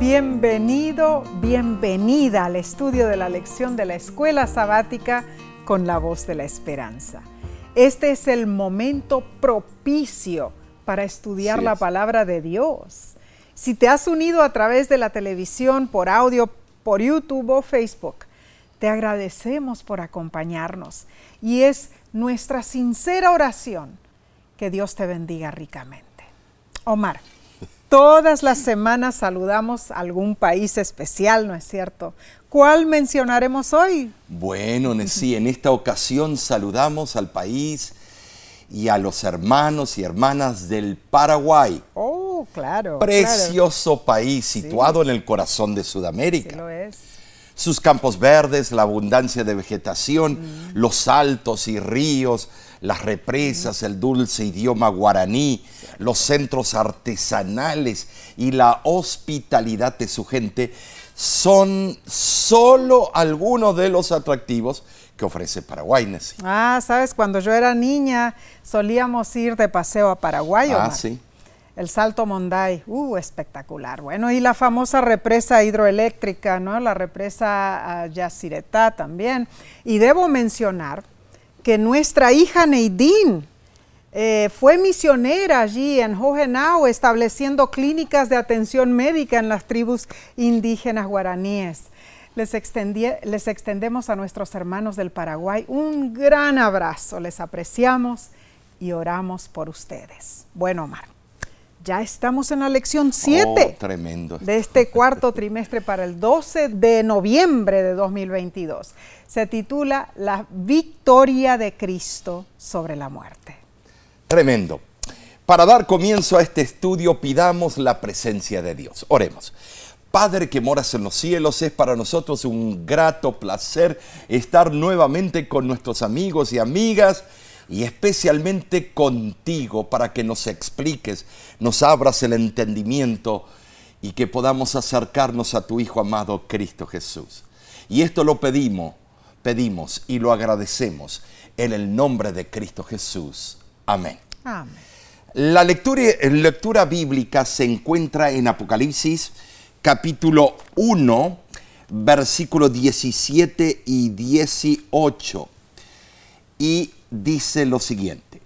Bienvenido, bienvenida al estudio de la lección de la escuela sabática con la voz de la esperanza. Este es el momento propicio para estudiar Sí la palabra de Dios. Si te has unido a través de la televisión, por audio, por YouTube o Facebook, te agradecemos por acompañarnos y es nuestra sincera oración que Dios te bendiga ricamente. Omar, todas las semanas saludamos a algún país especial, ¿no es cierto? ¿Cuál mencionaremos hoy? Bueno, sí, en esta ocasión saludamos al país y a los hermanos y hermanas del Paraguay. Oh, claro. Precioso país situado en el corazón de claro. Sí Sudamérica. lo es. Sus campos verdes, la abundancia de vegetación, los altos y ríos, las represas, el dulce idioma guaraní, los centros artesanales y la hospitalidad de su gente son solo algunos de los atractivos que ofrece Paraguay. Nancy. Ah, sabes, cuando yo era niña solíamos ir de paseo a Paraguay. Ah, sí. El Salto Monday, uh, espectacular. Bueno, y la famosa represa hidroeléctrica, ¿no? La represa ah, Yacyretá también. Y debo mencionar que nuestra hija Neidín eh, fue misionera allí en Hohenau, estableciendo clínicas de atención médica en las tribus indígenas guaraníes. Les, les extendemos a nuestros hermanos del Paraguay un gran abrazo, les apreciamos y oramos por ustedes. Bueno, Omar, ya estamos en la lección 7 Oh, tremendo. de este cuarto trimestre para el 12 de noviembre de 2022. Se titula La victoria de Cristo sobre la muerte. Tremendo. Para dar comienzo a este estudio, pidamos la presencia de Dios. Oremos. Padre que moras en los cielos, es para nosotros un grato placer estar nuevamente con nuestros amigos y amigas y especialmente contigo para que nos expliques, nos abras el entendimiento y que podamos acercarnos a tu Hijo amado Cristo Jesús. Y esto lo pedimos, pedimos y lo agradecemos en el nombre de Cristo Jesús. Amén. Amén. La lectura, lectura bíblica se encuentra en Apocalipsis capítulo 1, versículo 17 y 18. Y dice lo siguiente.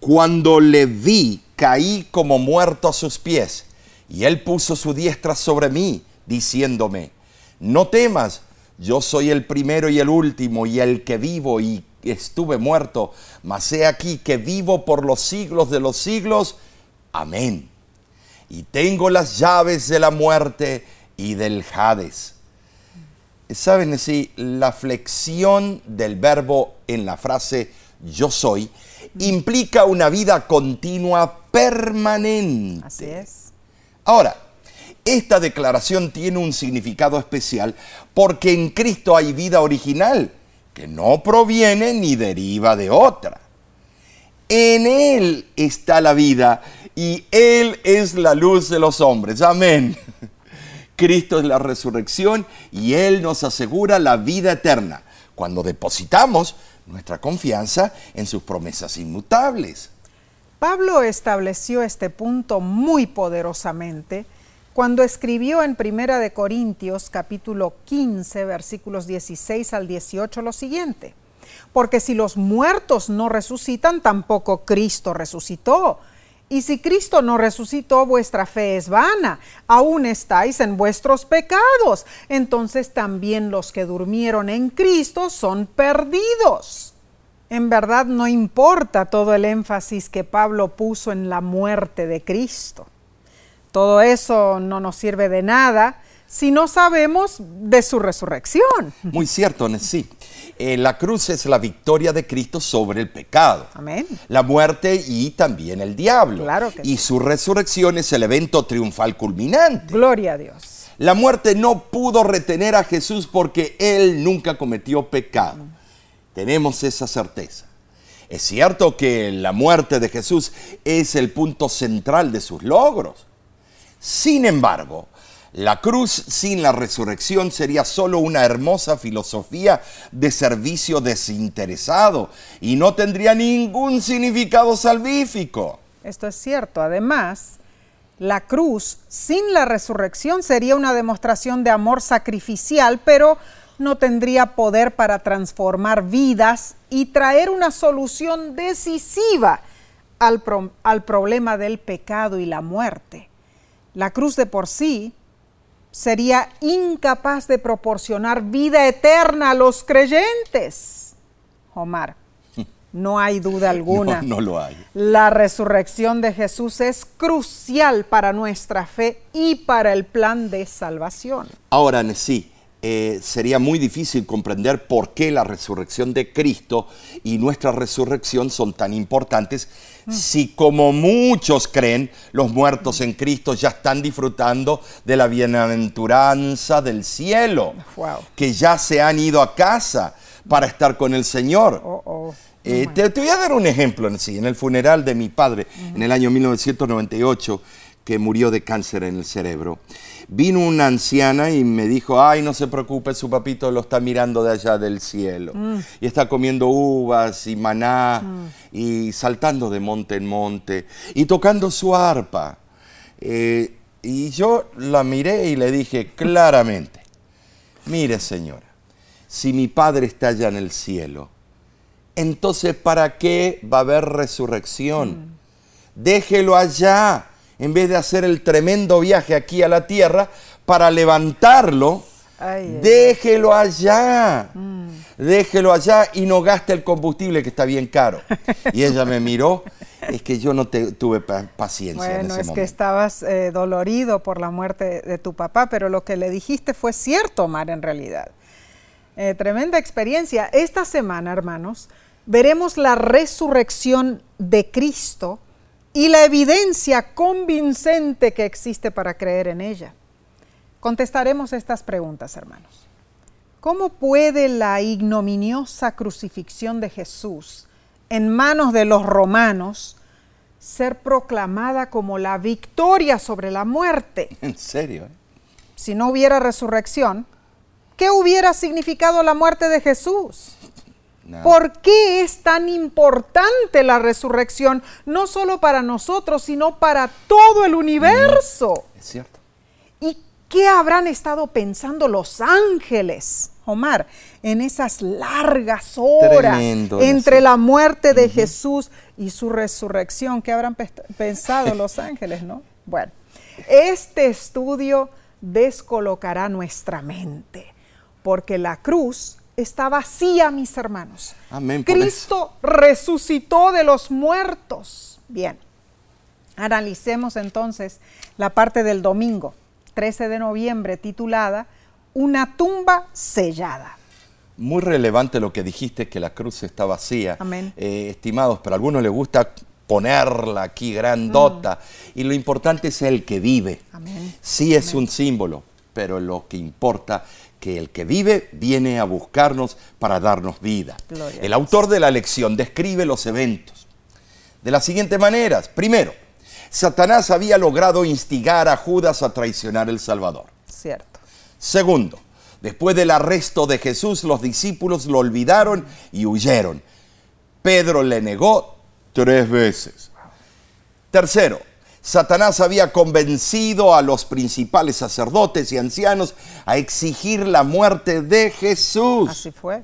Cuando le vi, caí como muerto a sus pies, y él puso su diestra sobre mí, diciéndome, no temas, yo soy el primero y el último, y el que vivo y estuve muerto, mas he aquí que vivo por los siglos de los siglos. Amén. Y tengo las llaves de la muerte y del Hades. Saben, sí, la flexión del verbo en la frase yo soy implica una vida continua permanente. Así es. Ahora, esta declaración tiene un significado especial porque en Cristo hay vida original que no proviene ni deriva de otra. En Él está la vida y Él es la luz de los hombres. Amén. Cristo es la resurrección y Él nos asegura la vida eterna cuando depositamos nuestra confianza en sus promesas inmutables. Pablo estableció este punto muy poderosamente cuando escribió en Primera de Corintios capítulo 15 versículos 16 al 18 lo siguiente: Porque si los muertos no resucitan, tampoco Cristo resucitó. Y si Cristo no resucitó, vuestra fe es vana, aún estáis en vuestros pecados. Entonces también los que durmieron en Cristo son perdidos. En verdad no importa todo el énfasis que Pablo puso en la muerte de Cristo. Todo eso no nos sirve de nada si no sabemos de su resurrección. Muy cierto, sí. Eh, la cruz es la victoria de Cristo sobre el pecado. Amén. La muerte y también el diablo. Claro que y sí. su resurrección es el evento triunfal culminante. Gloria a Dios. La muerte no pudo retener a Jesús porque Él nunca cometió pecado. Tenemos esa certeza. Es cierto que la muerte de Jesús es el punto central de sus logros. Sin embargo, la cruz sin la resurrección sería solo una hermosa filosofía de servicio desinteresado y no tendría ningún significado salvífico. Esto es cierto. Además, La cruz sin la resurrección sería una demostración de amor sacrificial, pero no tendría poder para transformar vidas y traer una solución decisiva al, al, problema del pecado y la muerte. La cruz de por sí sería incapaz de proporcionar vida eterna a los creyentes. Omar, no hay duda alguna. No, no, lo hay. La resurrección de Jesús es crucial para nuestra fe y para el plan de salvación. Ahora, sí, eh, sería muy difícil comprender por qué la resurrección de Cristo y nuestra resurrección son tan importantes mm. si como muchos creen, los muertos en Cristo ya están disfrutando de la bienaventuranza del cielo, wow. que ya se han ido a casa para estar con el Señor. Oh, oh. Eh, te, te, voy a dar un ejemplo en sí. En el funeral de mi padre, en el año 1998, que murió de cáncer en el cerebro, vino una anciana y me dijo, ay, no se preocupe, su papito lo está mirando de allá del cielo. Mm. Y está comiendo uvas y maná mm. y saltando de monte en monte y tocando su arpa. Eh, y yo la miré y le dije claramente, mire señora, si mi padre está allá en el cielo, entonces ¿para qué va a haber resurrección? Mm. Déjelo allá, en vez de hacer el tremendo viaje aquí a la tierra para levantarlo. Ay, déjelo allá, mm. déjelo allá y no gaste el combustible que está bien caro. Y ella me miró, es que yo no te, tuve paciencia bueno, en ese es momento. que estabas eh, dolorido por la muerte de tu papá, pero lo que le dijiste fue cierto, Omar, en realidad. Eh, tremenda experiencia. Esta semana, hermanos, veremos la resurrección de Cristo y la evidencia convincente que existe para creer en ella. Contestaremos estas preguntas, hermanos. ¿Cómo puede la ignominiosa crucifixión de Jesús en manos de los romanos ser proclamada como la victoria sobre la muerte? ¿En serio? Eh? Si no hubiera resurrección, ¿qué hubiera significado la muerte de Jesús? ¿Por qué es tan importante la resurrección? No solo para nosotros, sino para todo el universo. Es cierto. ¿Y qué habrán estado pensando los ángeles, Omar, en esas largas horas Tremendo, entre la muerte de uh -huh. Jesús y su resurrección? ¿Qué habrán pe pensado los ángeles, no? Bueno, este estudio descolocará nuestra mente, porque la cruz está vacía, mis hermanos. Amén. Cristo resucitó de los muertos. Bien, analicemos entonces la parte del domingo, 13 de noviembre, titulada Una tumba sellada. Muy relevante lo que dijiste, que la cruz está vacía. Amén. Eh, estimados, pero a algunos les gusta ponerla aquí grandota. Mm. Y lo importante es el que vive. Amén. Sí es Amén. un símbolo, pero lo que importa que el que vive viene a buscarnos para darnos vida. Gloria el autor de la lección describe los eventos de las siguientes maneras. Primero, Satanás había logrado instigar a Judas a traicionar el Salvador. Cierto. Segundo, después del arresto de Jesús, los discípulos lo olvidaron y huyeron. Pedro le negó tres veces. Tercero, Satanás había convencido a los principales sacerdotes y ancianos a exigir la muerte de Jesús. Así fue.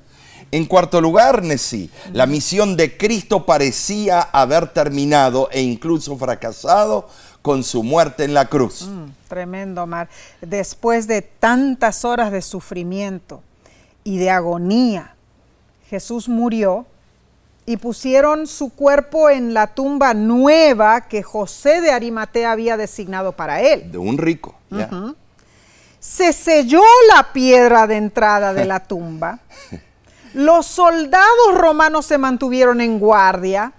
En cuarto lugar, Nesí, la misión de Cristo parecía haber terminado e incluso fracasado con su muerte en la cruz. Mm, tremendo, Mar. Después de tantas horas de sufrimiento y de agonía, Jesús murió y pusieron su cuerpo en la tumba nueva que José de Arimatea había designado para él. De un rico. Uh -huh. Se selló la piedra de entrada de la tumba. Los soldados romanos se mantuvieron en guardia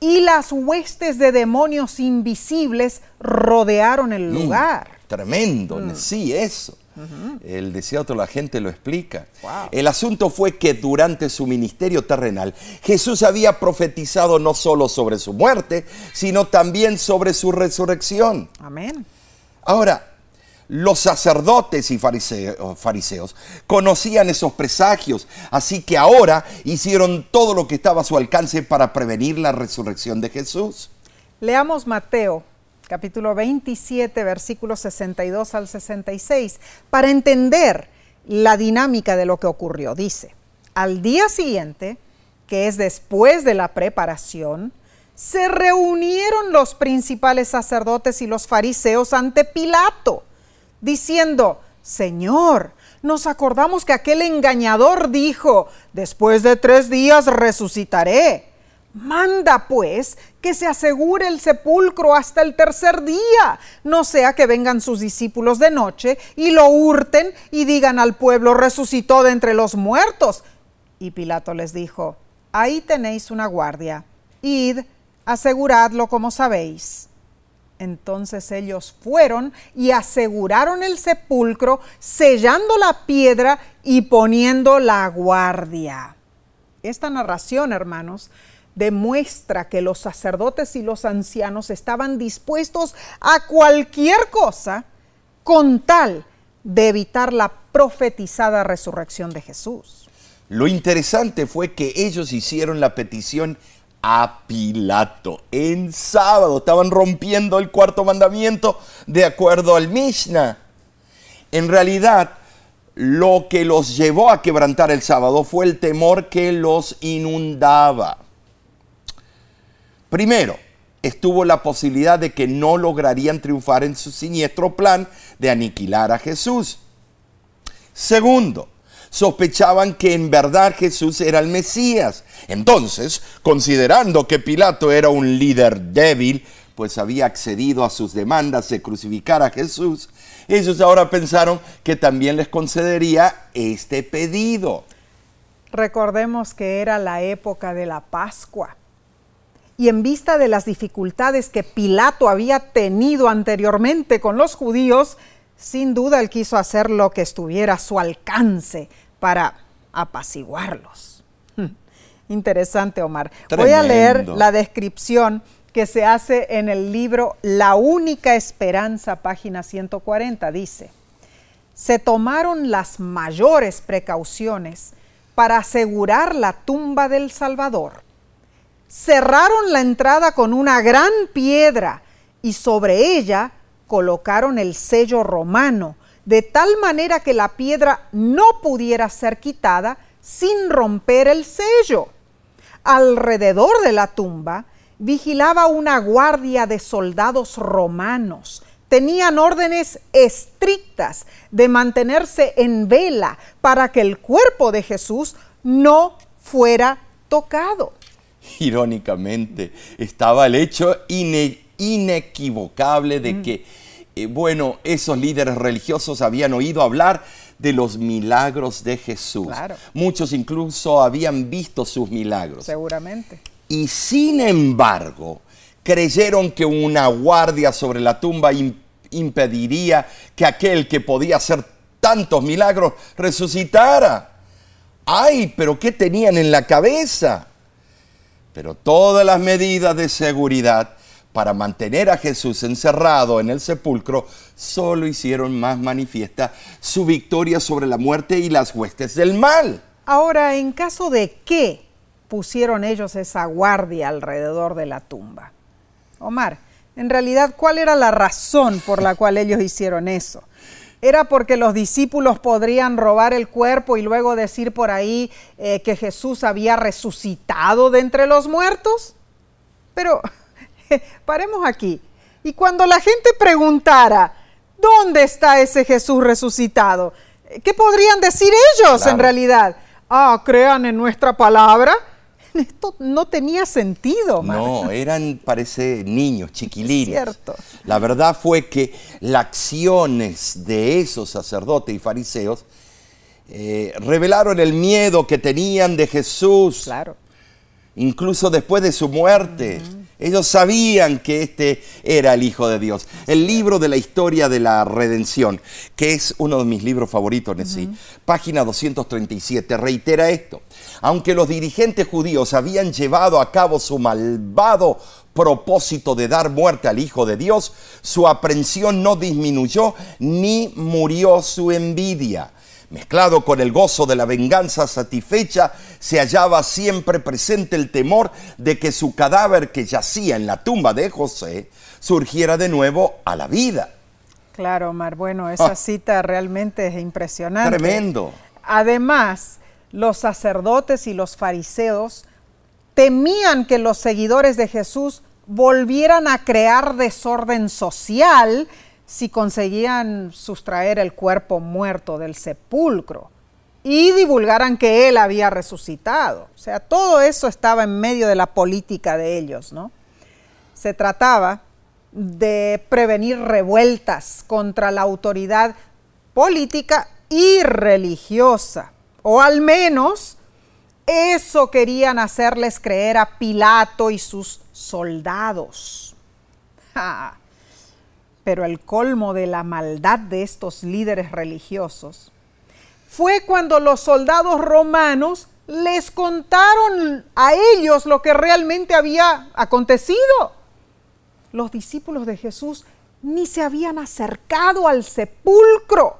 y las huestes de demonios invisibles rodearon el lugar. Mm, tremendo, mm. sí, eso. Uh -huh. El desierto la gente lo explica. Wow. El asunto fue que durante su ministerio terrenal Jesús había profetizado no solo sobre su muerte, sino también sobre su resurrección. Amén. Ahora, los sacerdotes y fariseos, conocían esos presagios, así que ahora hicieron todo lo que estaba a su alcance para prevenir la resurrección de Jesús. Leamos Mateo capítulo 27, versículos 62 al 66, para entender la dinámica de lo que ocurrió. Dice, al día siguiente, que es después de la preparación, se reunieron los principales sacerdotes y los fariseos ante Pilato, diciendo, Señor, nos acordamos que aquel engañador dijo, después de tres días resucitaré. Manda pues que se asegure el sepulcro hasta el tercer día, no sea que vengan sus discípulos de noche y lo hurten y digan al pueblo, resucitó de entre los muertos. Y Pilato les dijo, ahí tenéis una guardia, id, aseguradlo como sabéis. Entonces ellos fueron y aseguraron el sepulcro, sellando la piedra y poniendo la guardia. Esta narración, hermanos, demuestra que los sacerdotes y los ancianos estaban dispuestos a cualquier cosa con tal de evitar la profetizada resurrección de Jesús. Lo interesante fue que ellos hicieron la petición a Pilato en sábado. Estaban rompiendo el cuarto mandamiento de acuerdo al Mishnah. En realidad, lo que los llevó a quebrantar el sábado fue el temor que los inundaba. Primero, estuvo la posibilidad de que no lograrían triunfar en su siniestro plan de aniquilar a Jesús. Segundo, sospechaban que en verdad Jesús era el Mesías. Entonces, considerando que Pilato era un líder débil, pues había accedido a sus demandas de crucificar a Jesús, ellos ahora pensaron que también les concedería este pedido. Recordemos que era la época de la Pascua y en vista de las dificultades que Pilato había tenido anteriormente con los judíos, sin duda él quiso hacer lo que estuviera a su alcance para apaciguarlos. Interesante, Omar. Voy a leer la descripción que se hace en el libro La única esperanza, página 140. Dice, se tomaron las mayores precauciones para asegurar la tumba del Salvador cerraron la entrada con una gran piedra y sobre ella colocaron el sello romano, de tal manera que la piedra no pudiera ser quitada sin romper el sello. Alrededor de la tumba vigilaba una guardia de soldados romanos. Tenían órdenes estrictas de mantenerse en vela para que el cuerpo de Jesús no fuera tocado. irónicamente, estaba el hecho inequivocable de mm. que, eh, bueno, esos líderes religiosos habían oído hablar de los milagros de Jesús. Muchos incluso habían visto sus milagros. Seguramente. Y sin embargo, creyeron que una guardia sobre la tumba impediría que aquel que podía hacer tantos milagros resucitara. ¡Ay, pero qué tenían en la cabeza! Pero todas las medidas de seguridad para mantener a Jesús encerrado en el sepulcro solo hicieron más manifiesta su victoria sobre la muerte y las huestes del mal. Ahora, en caso de qué pusieron ellos esa guardia alrededor de la tumba. Omar, en realidad, ¿cuál era la razón por la cual ellos hicieron eso? ¿Era porque los discípulos podrían robar el cuerpo y luego decir por ahí eh, que Jesús había resucitado de entre los muertos? Pero paremos aquí. Y cuando la gente preguntara, ¿dónde está ese Jesús resucitado? ¿Qué podrían decir ellos en realidad? Ah, crean en nuestra palabra esto no tenía sentido. No, eran, parece, niños, chiquilines. Cierto. La verdad fue que las acciones de esos sacerdotes y fariseos eh, revelaron el miedo que tenían de Jesús. Claro. Incluso después de su muerte. Ellos sabían que este era el Hijo de Dios. El libro de la historia de la redención, que es uno de mis libros favoritos en sí, página 237, reitera esto. Aunque los dirigentes judíos habían llevado a cabo su malvado propósito de dar muerte al Hijo de Dios, su aprensión no disminuyó ni murió su envidia Mezclado con el gozo de la venganza satisfecha, se hallaba siempre presente el temor de que su cadáver que yacía en la tumba de José surgiera de nuevo a la vida. Claro, Omar. Bueno, esa Ah. cita realmente es impresionante. Tremendo. Además, los sacerdotes y los fariseos temían que los seguidores de Jesús volvieran a crear desorden social si conseguían sustraer el cuerpo muerto del sepulcro y divulgaran que él había resucitado. O sea, todo eso estaba en medio de la política de ellos, ¿no? Se trataba de prevenir revueltas contra la autoridad política y religiosa, o al menos eso querían hacerles creer a Pilato y sus soldados. Pero el colmo de la maldad de estos líderes religiosos fue cuando los soldados romanos les contaron a ellos lo que realmente había acontecido. Los discípulos de Jesús ni se habían acercado al sepulcro,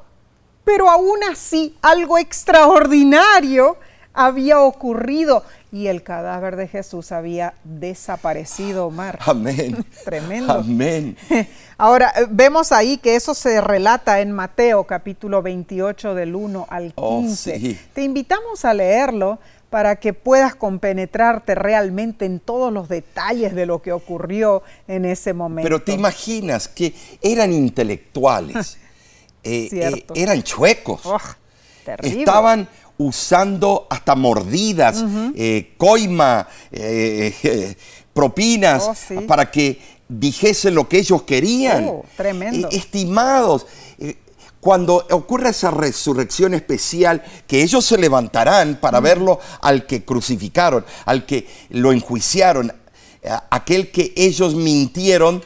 pero aún así algo extraordinario había ocurrido y el cadáver de Jesús había desaparecido, Omar. Amén. Tremendo. Amén. Ahora, eh, vemos ahí que eso se relata en Mateo capítulo 28 del 1 al 15. Oh, sí. Te invitamos a leerlo para que puedas compenetrarte realmente en todos los detalles de lo que ocurrió en ese momento. Pero te imaginas que eran intelectuales, eh, eh, eran chuecos, estaban usando hasta mordidas, eh, coima, eh, propinas, Oh, sí. para que dijesen lo que ellos querían. Oh, tremendo. Estimados, cuando ocurra esa resurrección especial, que ellos se levantarán para verlo al que crucificaron, al que lo enjuiciaron, aquel que ellos mintieron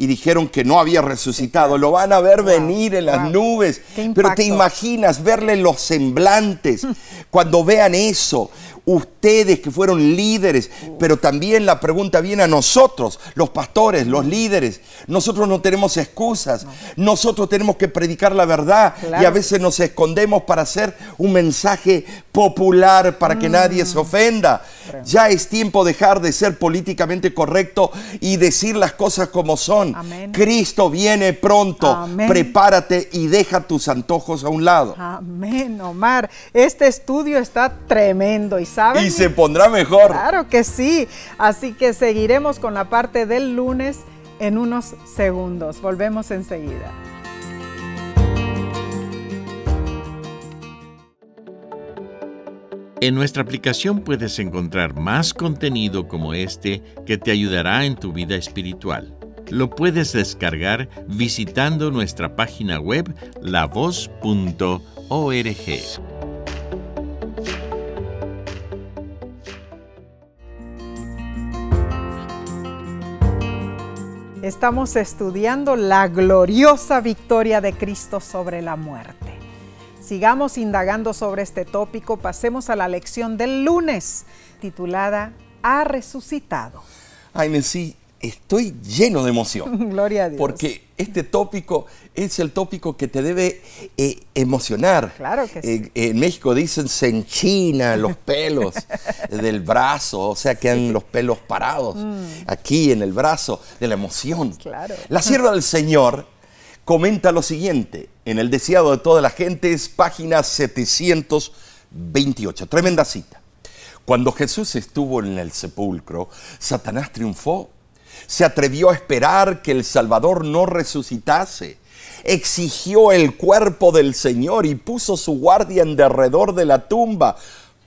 y dijeron que no había resucitado, lo van a ver Wow, venir en las wow. nubes. Pero te imaginas verle los semblantes cuando vean eso. Ustedes que fueron líderes, pero también la pregunta viene a nosotros, los pastores, los líderes. Nosotros no tenemos excusas. Nosotros tenemos que predicar la verdad y a veces nos escondemos para hacer un mensaje popular para que nadie se ofenda. Ya es tiempo de dejar de ser políticamente correcto y decir las cosas como son. Amén. Cristo viene pronto. Amén. Prepárate y deja tus antojos a un lado. Amén, Omar. Este estudio está tremendo y Y se pondrá mejor. Claro que sí. Así que seguiremos con la parte del lunes en unos segundos. Volvemos enseguida. En nuestra aplicación puedes encontrar más contenido como este que te ayudará en tu vida espiritual. Lo puedes descargar visitando nuestra página web lavoz.org. Estamos estudiando la gloriosa victoria de Cristo sobre la muerte. Sigamos indagando sobre este tópico. Pasemos a la lección del lunes, titulada Ha resucitado. Ay, Nancy, estoy lleno de emoción. Gloria a Dios. Porque este tópico es el tópico que te debe eh, emocionar. Claro que sí. Eh, en México dicen se enchinan los pelos del brazo, o sea, quedan los pelos parados aquí en el brazo de la emoción. Mm. Claro. La sierva del Señor comenta lo siguiente en el deseado de toda la gente, es página 728. Tremenda cita. Cuando Jesús estuvo en el sepulcro, Satanás triunfó. Se atrevió a esperar que el Salvador no resucitase. Exigió el cuerpo del Señor y puso su guardia en derredor de la tumba,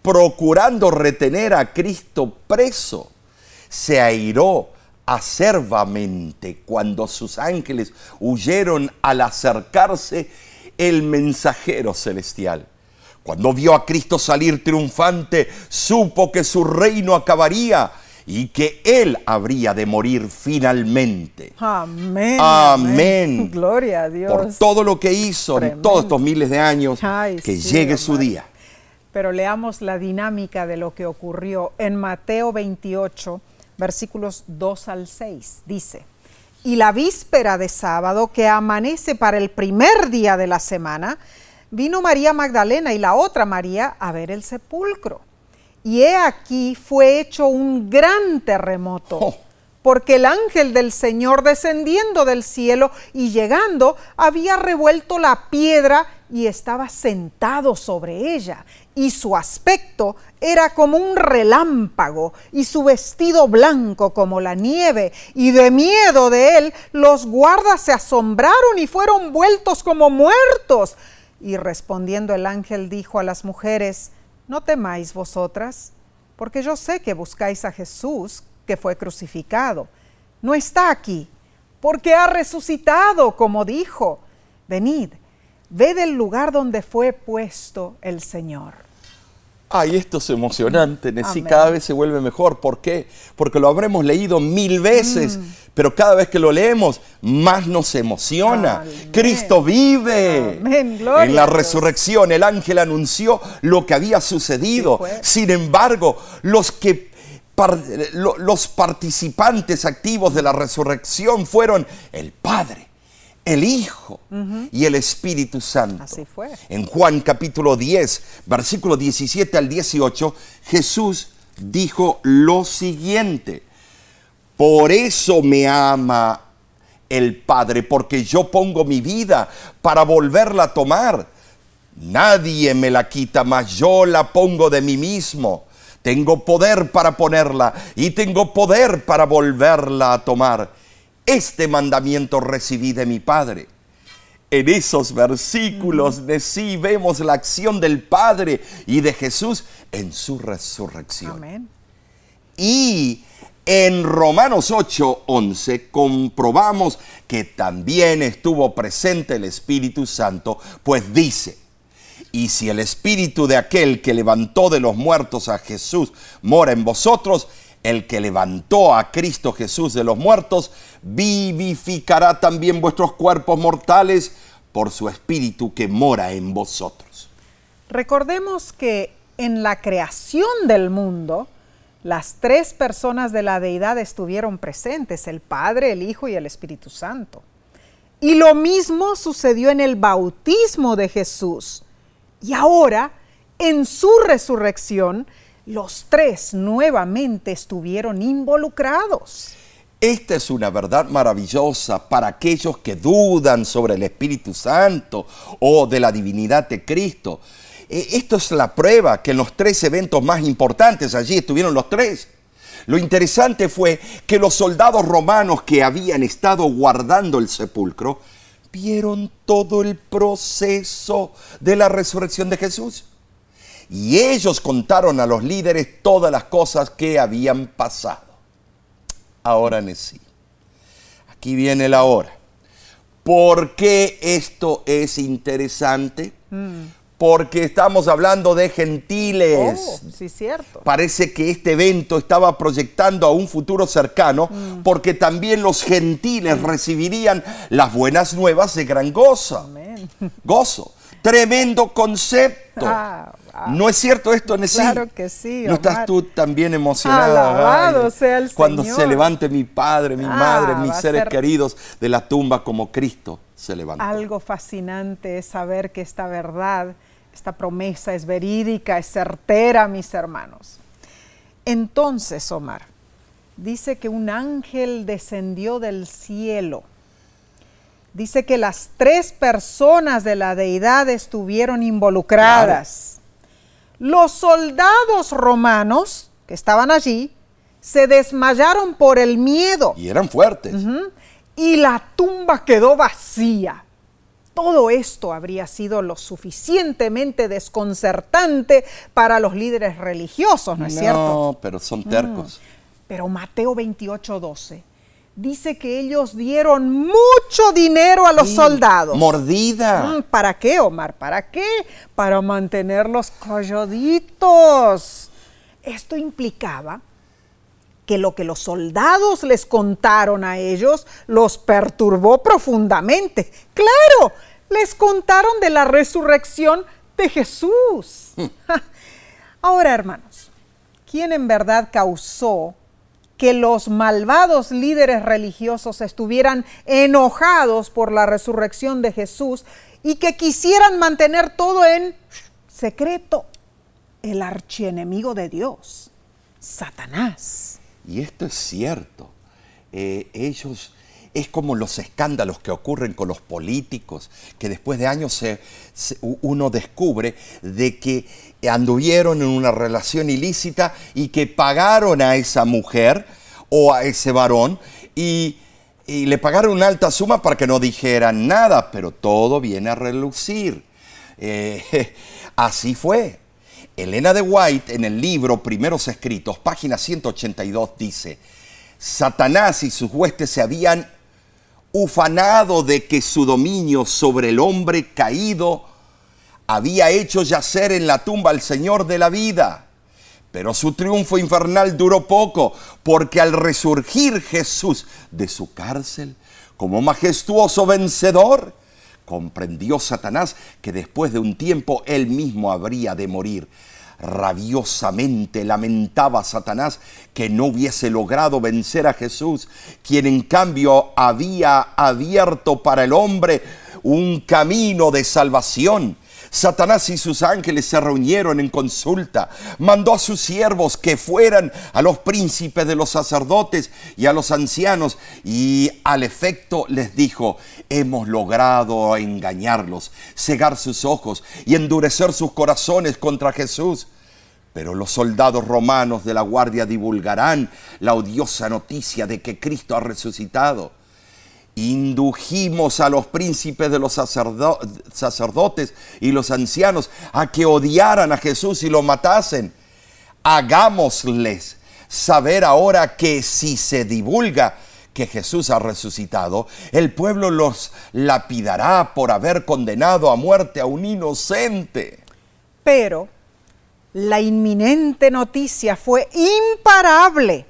procurando retener a Cristo preso. Se airó acerbamente cuando sus ángeles huyeron al acercarse el mensajero celestial. Cuando vio a Cristo salir triunfante, supo que su reino acabaría y que él habría de morir finalmente. Amén. Amén. Gloria a Dios. Por todo lo que hizo en todos estos miles de años, Ay, que sí, llegue su día. Pero leamos la dinámica de lo que ocurrió en Mateo 28, versículos 2 al 6. Dice, y la víspera de sábado, que amanece para el primer día de la semana, vino María Magdalena y la otra María a ver el sepulcro. Y he aquí fue hecho un gran terremoto. Oh. Porque el ángel del Señor descendiendo del cielo y llegando había revuelto la piedra y estaba sentado sobre ella. Y su aspecto era como un relámpago y su vestido blanco como la nieve. Y de miedo de él los guardas se asombraron y fueron vueltos como muertos. Y respondiendo el ángel dijo a las mujeres, no temáis vosotras, porque yo sé que buscáis a Jesús que fue crucificado. No está aquí, porque ha resucitado, como dijo. Venid, ved el lugar donde fue puesto el Señor. Ay, esto es emocionante, Nesí, cada vez se vuelve mejor. ¿Por qué? Porque lo habremos leído mil veces, Mm. pero cada vez que lo leemos, más nos emociona. Amén. Cristo vive. Amén, gloria en la resurrección, el ángel anunció lo que había sucedido. Sí. Sin embargo, los que par- los participantes activos de la resurrección fueron el Padre, el Hijo y el Espíritu Santo. Así fue. En Juan capítulo 10, versículo 17 al 18, Jesús dijo lo siguiente, por eso me ama el Padre, porque yo pongo mi vida para volverla a tomar. Nadie me la quita, mas yo la pongo de mí mismo. Tengo poder para ponerla y tengo poder para volverla a tomar. Este mandamiento recibí de mi Padre. En esos versículos de sí vemos la acción del Padre y de Jesús en su resurrección. Amén. Y en Romanos 8, 11 comprobamos que también estuvo presente el Espíritu Santo, pues dice, y si el Espíritu de aquel que levantó de los muertos a Jesús mora en vosotros, el que levantó a Cristo Jesús de los muertos, vivificará también vuestros cuerpos mortales por su Espíritu que mora en vosotros. Recordemos que en la creación del mundo, las tres personas de la deidad estuvieron presentes, el Padre, el Hijo y el Espíritu Santo. Y lo mismo sucedió en el bautismo de Jesús. Y ahora, en su resurrección, los tres nuevamente estuvieron involucrados. Esta es una verdad maravillosa para aquellos que dudan sobre el Espíritu Santo o de la divinidad de Cristo. Eh, Esto es la prueba que en los tres eventos más importantes allí estuvieron los tres. Lo interesante fue que los soldados romanos que habían estado guardando el sepulcro vieron todo el proceso de la resurrección de Jesús. Y ellos contaron a los líderes todas las cosas que habían pasado ahora sí. Aquí viene la hora. ¿Por qué esto es interesante? Porque estamos hablando de gentiles. Oh, sí, cierto. Parece que este evento estaba proyectando a un futuro cercano porque también los gentiles recibirían las buenas nuevas de gran gozo. Amén. Gozo. Tremendo concepto. Ah, wow. ¿No es cierto esto, Nesí? Claro que sí, ¿No estás Omar. tú también emocionada? Alabado Ay, sea el Cuando Señor. se levante mi padre, mi Ah, madre, mis seres ser- queridos de la tumba como Cristo se levantó. Algo fascinante es saber que esta verdad, esta promesa es verídica, es certera, mis hermanos. Entonces, Omar, dice que un ángel descendió del cielo. Dice que las tres personas de la deidad estuvieron involucradas. Los soldados romanos que estaban allí se desmayaron por el miedo Y eran fuertes. y la tumba quedó vacía. Todo esto habría sido lo suficientemente desconcertante para los líderes religiosos, ¿no es cierto? Mm. No, pero son tercos. Pero Mateo 28, 12 dice que ellos dieron mucho dinero a los Sí, soldados. Mordida. Mm, ¿Para qué, Omar? ¿Para qué? Para mantenerlos calladitos. Esto implicaba que lo que los soldados les contaron a ellos los perturbó profundamente. Claro, les contaron de la resurrección de Jesús. Ahora, hermanos, ¿quién en verdad causó que los malvados líderes religiosos estuvieran enojados por la resurrección de Jesús y que quisieran mantener todo en secreto. El archienemigo de Dios, Satanás. Y esto es cierto. Eh, ellos es como los escándalos que ocurren con los políticos, que después de años uno descubre de que anduvieron en una relación ilícita y que pagaron a esa mujer o a ese varón y, le pagaron una alta suma para que no dijeran nada, pero todo viene a relucir. Eh, así fue. Elena de White en el libro Primeros Escritos, página 182, dice, Satanás y sus huestes se habían ufanado de que su dominio sobre el hombre caído había hecho yacer en la tumba al Señor de la vida. Pero su triunfo infernal duró poco, porque al resurgir Jesús de su cárcel, como majestuoso vencedor, comprendió Satanás que después de un tiempo él mismo habría de morir. Rabiosamente lamentaba Satanás que no hubiese logrado vencer a Jesús, quien en cambio había abierto para el hombre un camino de salvación Satanás y sus ángeles se reunieron en consulta, mandó a sus siervos que fueran a los príncipes de los sacerdotes y a los ancianos y al efecto les dijo, hemos logrado engañarlos, cegar sus ojos y endurecer sus corazones contra Jesús. Pero los soldados romanos de la guardia divulgarán la odiosa noticia de que Cristo ha resucitado indujimos a los príncipes de los sacerdotes y los ancianos a que odiaran a Jesús y lo matasen. Hagámosles saber ahora que si se divulga que Jesús ha resucitado, el pueblo los lapidará por haber condenado a muerte a un inocente. Pero la inminente noticia fue imparable.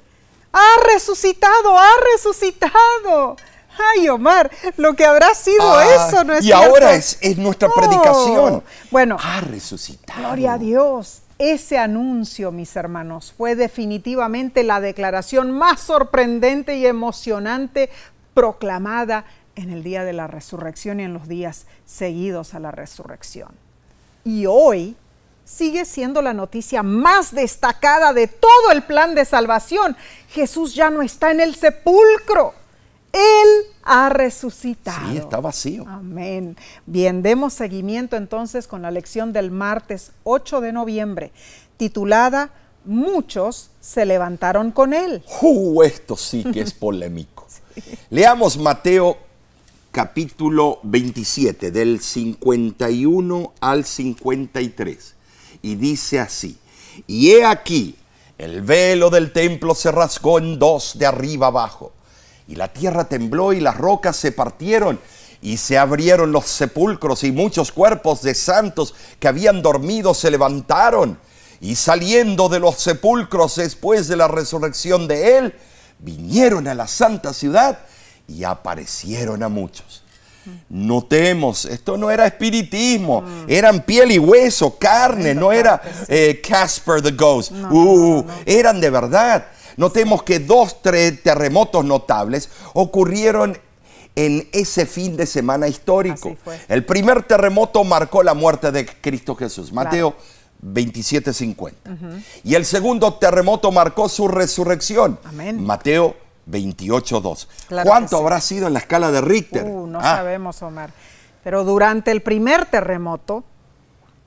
Ha resucitado, ha resucitado. Ay, Omar, lo que habrá sido ah, eso, ¿no es Y ahora es, nuestra predicación. Bueno, ha resucitado. Gloria a Dios. Ese anuncio, mis hermanos, fue definitivamente la declaración más sorprendente y emocionante proclamada en el día de la resurrección y en los días seguidos a la resurrección. Y hoy sigue siendo la noticia más destacada de todo el plan de salvación. Jesús ya no está en el sepulcro. Él ha resucitado. Sí, está vacío. Amén. Bien, demos seguimiento entonces con la lección del martes 8 de noviembre, titulada Muchos se levantaron con él. Uh, esto sí que es polémico. Leamos Mateo capítulo 27, del 51 al 53. Y dice así, y he aquí, el velo del templo se rasgó en dos de arriba abajo y la tierra tembló y las rocas se partieron y se abrieron los sepulcros y muchos cuerpos de santos que habían dormido se levantaron. Y saliendo de los sepulcros después de la resurrección de él, vinieron a la santa ciudad y aparecieron a muchos. Notemos, esto no era espiritismo, eran piel y hueso, carne, no era eh, Casper the Ghost, uh, eran de verdad. Notemos que dos terremotos notables ocurrieron en ese fin de semana histórico. El primer terremoto marcó la muerte de Cristo Jesús, Mateo 27:50. Y el segundo terremoto marcó su resurrección, Mateo 28:2. ¿Cuánto habrá sido en la escala de Richter? Uh, no ah. sabemos, Omar. Pero durante el primer terremoto,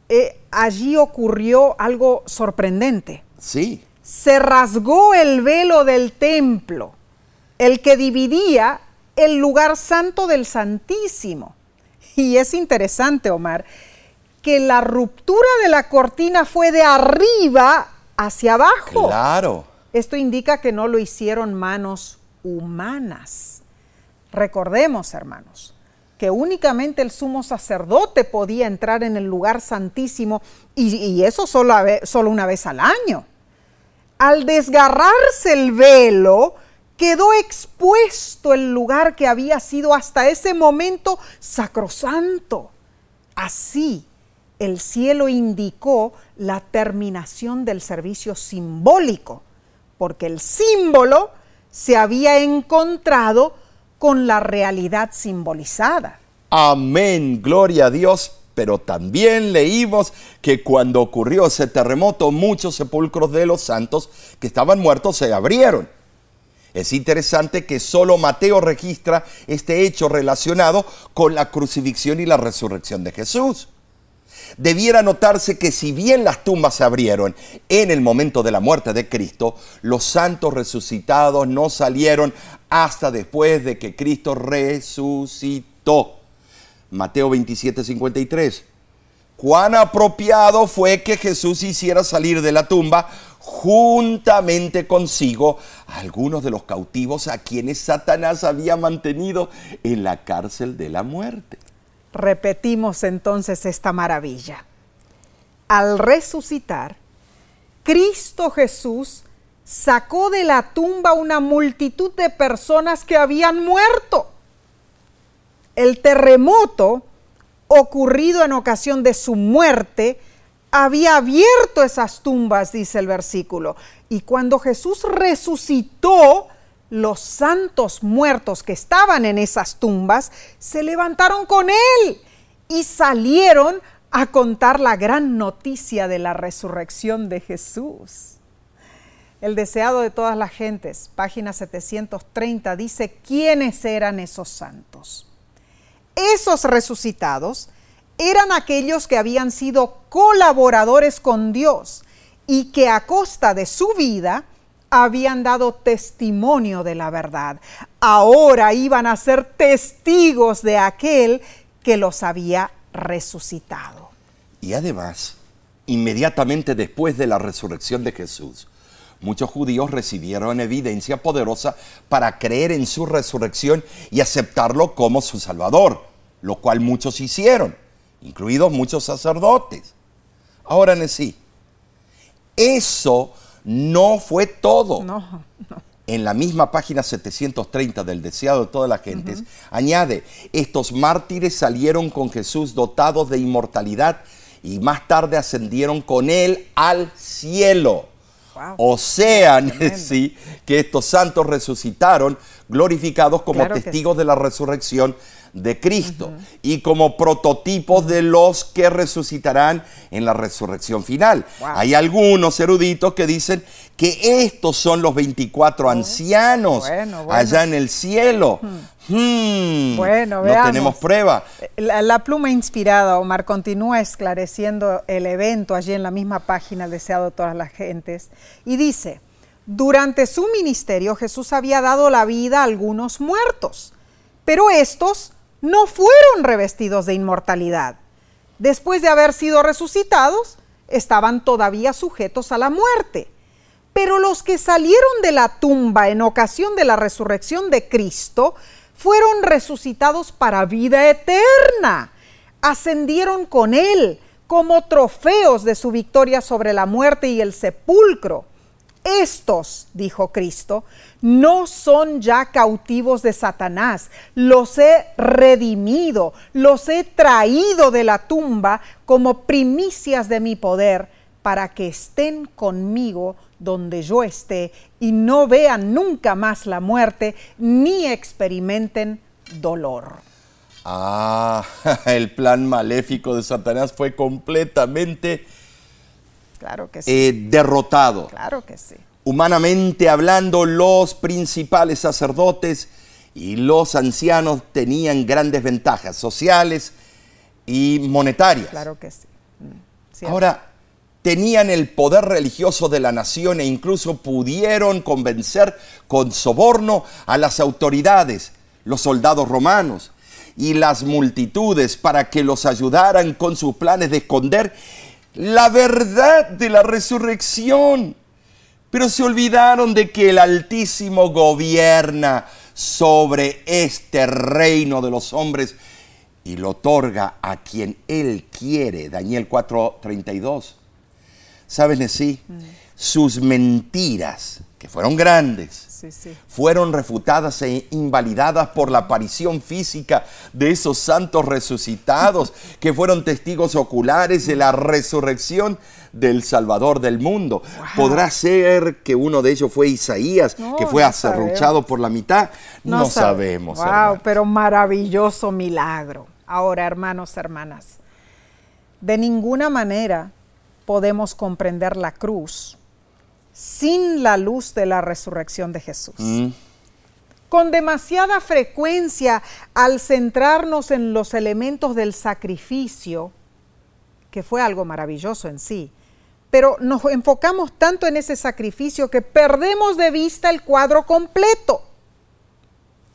eh, allí ocurrió algo sorprendente. Sí se rasgó el velo del templo, el que dividía el lugar santo del Santísimo. Y es interesante, Omar, que la ruptura de la cortina fue de arriba hacia abajo. Claro. Esto indica que no lo hicieron manos humanas. Recordemos, hermanos, que únicamente el sumo sacerdote podía entrar en el lugar santísimo y, eso solo, solo una vez al año al desgarrarse el velo, quedó expuesto el lugar que había sido hasta ese momento sacrosanto. Así, el cielo indicó la terminación del servicio simbólico, porque el símbolo se había encontrado con la realidad simbolizada. Amén, gloria a Dios. Pero también leímos que cuando ocurrió ese terremoto, muchos sepulcros de los santos que estaban muertos se abrieron. Es interesante que solo Mateo registra este hecho relacionado con la crucifixión y la resurrección de Jesús. Debiera notarse que si bien las tumbas se abrieron en el momento de la muerte de Cristo, los santos resucitados no salieron hasta después de que Cristo resucitó. Mateo 27, 53. Cuán apropiado fue que Jesús hiciera salir de la tumba juntamente consigo a algunos de los cautivos a quienes Satanás había mantenido en la cárcel de la muerte. Repetimos entonces esta maravilla. Al resucitar, Cristo Jesús sacó de la tumba una multitud de personas que habían muerto. El terremoto ocurrido en ocasión de su muerte había abierto esas tumbas, dice el versículo. Y cuando Jesús resucitó, los santos muertos que estaban en esas tumbas se levantaron con él y salieron a contar la gran noticia de la resurrección de Jesús. El deseado de todas las gentes, página 730, dice quiénes eran esos santos. Esos resucitados eran aquellos que habían sido colaboradores con Dios y que a costa de su vida habían dado testimonio de la verdad. Ahora iban a ser testigos de aquel que los había resucitado. Y además, inmediatamente después de la resurrección de Jesús, muchos judíos recibieron evidencia poderosa para creer en su resurrección y aceptarlo como su Salvador, lo cual muchos hicieron incluidos muchos sacerdotes. Ahora, en sí, eso no fue todo. En la misma página 730 del Deseado de todas las gentes, añade, estos mártires salieron con Jesús dotados de inmortalidad y más tarde ascendieron con él al cielo. O sea, sí, que estos santos resucitaron glorificados como testigos de la resurrección de Cristo y como prototipos de los que resucitarán en la resurrección final. Hay algunos eruditos que dicen que estos son los 24 ancianos allá en el cielo. Hmm, bueno, no tenemos prueba. La, pluma inspirada, Omar, continúa esclareciendo el evento allí en la misma página deseado de todas las gentes y dice, durante su ministerio Jesús había dado la vida a algunos muertos, pero estos no fueron revestidos de inmortalidad. Después de haber sido resucitados, estaban todavía sujetos a la muerte. Pero los que salieron de la tumba en ocasión de la resurrección de Cristo fueron resucitados para vida eterna. Ascendieron con Él como trofeos de su victoria sobre la muerte y el sepulcro. Estos, dijo Cristo, no son ya cautivos de Satanás, los he redimido, los he traído de la tumba como primicias de mi poder, para que estén conmigo donde yo esté y no vean nunca más la muerte ni experimenten dolor. Ah, el plan maléfico de Satanás fue completamente Claro que sí. Eh, derrotado. Claro que sí. Humanamente hablando, los principales sacerdotes y los ancianos tenían grandes ventajas sociales y monetarias. Claro que sí. Mm, Ahora, tenían el poder religioso de la nación e incluso pudieron convencer con soborno a las autoridades, los soldados romanos y las multitudes para que los ayudaran con sus planes de esconder la verdad de la resurrección. Pero se olvidaron de que el Altísimo gobierna sobre este reino de los hombres y lo otorga a quien Él quiere. Daniel 4:32. ¿Saben sí? Mm. Sus mentiras, que fueron grandes, fueron refutadas e invalidadas por la aparición física de esos santos resucitados que fueron testigos oculares de la resurrección del Salvador del mundo. ¿Podrá ser que uno de ellos fue Isaías, que fue acerruchado por la mitad? No, sabemos. Wow, pero maravilloso milagro. Ahora, hermanos, hermanas, de ninguna manera podemos comprender la cruz sin la luz de la resurrección de Jesús. Mm. Con demasiada frecuencia, al centrarnos en los elementos del sacrificio, que fue algo maravilloso en sí, pero nos enfocamos tanto en ese sacrificio que perdemos de vista el cuadro completo.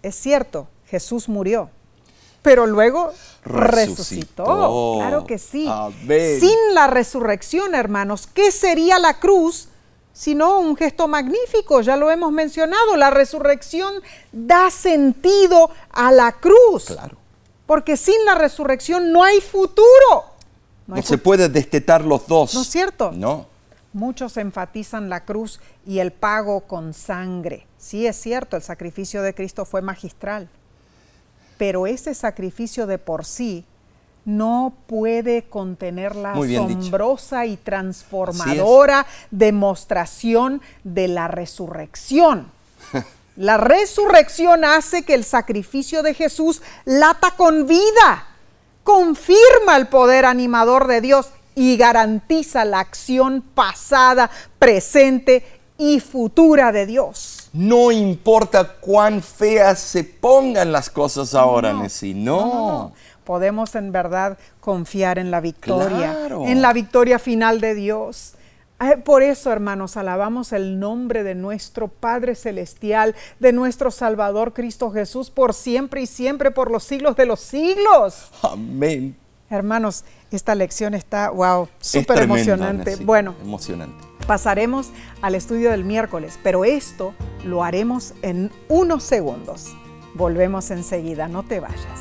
Es cierto, Jesús murió, pero luego resucitó. Resucitó. Claro que sí. Amén. Sin la resurrección, hermanos, ¿qué sería la cruz? Sino un gesto magnífico, ya lo hemos mencionado, la resurrección da sentido a la cruz. Claro. Porque sin la resurrección no hay futuro. No, hay se puede destetar los dos. ¿No es cierto? No. Muchos enfatizan la cruz y el pago con sangre. Sí es cierto, el sacrificio de Cristo fue magistral, pero ese sacrificio de por sí no puede contener la dicho. asombrosa y transformadora demostración de la resurrección. La resurrección hace que el sacrificio de Jesús lata con vida, confirma el poder animador de Dios y garantiza la acción pasada, presente y futura de Dios. No importa cuán feas se pongan las cosas ahora, Nessie. No. Podemos en verdad confiar en la victoria, Claro. en la victoria final de Dios. Por eso, hermanos, alabamos el nombre de nuestro Padre Celestial, de nuestro Salvador Cristo Jesús, por siempre y siempre, por los siglos de los siglos. Amén. Hermanos, esta lección está, wow, súper emocionante. Bueno, Emocionante. pasaremos al estudio del miércoles, pero esto lo haremos en unos segundos. Volvemos enseguida, no te vayas.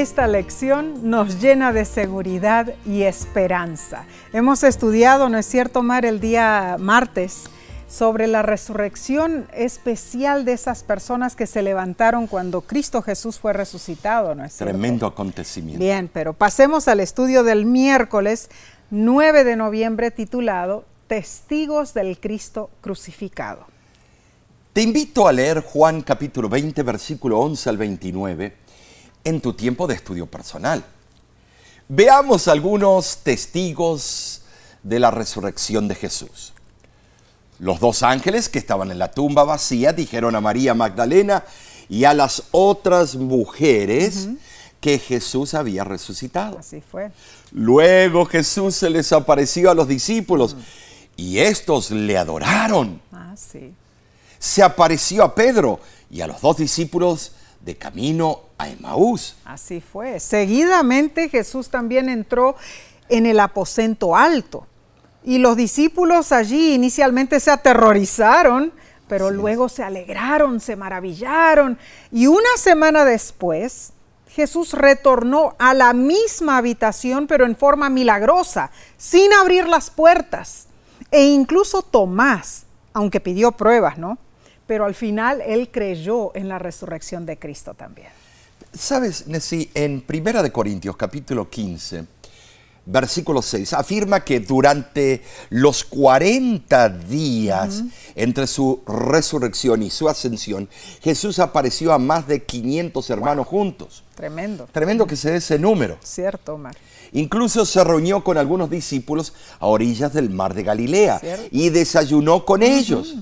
Esta lección nos llena de seguridad y esperanza. Hemos estudiado, ¿no es cierto, Mar, el día martes sobre la resurrección especial de esas personas que se levantaron cuando Cristo Jesús fue resucitado, ¿no es cierto? Tremendo acontecimiento. Bien, pero pasemos al estudio del miércoles 9 de noviembre titulado Testigos del Cristo crucificado. Te invito a leer Juan capítulo 20, versículo 11 al 29 en tu tiempo de estudio personal. Veamos algunos testigos de la resurrección de Jesús. Los dos ángeles que estaban en la tumba vacía dijeron a María Magdalena y a las otras mujeres que Jesús había resucitado. Así fue. Luego Jesús se les apareció a los discípulos y estos le adoraron. Ah, sí. Se apareció a Pedro y a los dos discípulos de camino a Emaús. Así fue. Seguidamente Jesús también entró en el aposento alto. Y los discípulos allí inicialmente se aterrorizaron, pero luego se alegraron, se maravillaron. Y una semana después, Jesús retornó a la misma habitación, pero en forma milagrosa, sin abrir las puertas. E incluso Tomás, aunque pidió pruebas, ¿no? Pero al final él creyó en la resurrección de Cristo también. Sabes, Nessie, en Primera de Corintios capítulo 15, versículo 6, afirma que durante los 40 días entre su resurrección y su ascensión, Jesús apareció a más de 500 hermanos juntos. Tremendo. Tremendo que se dé ese número. Cierto, Omar. Incluso se reunió con algunos discípulos a orillas del mar de Galilea Cierto. y desayunó con ellos.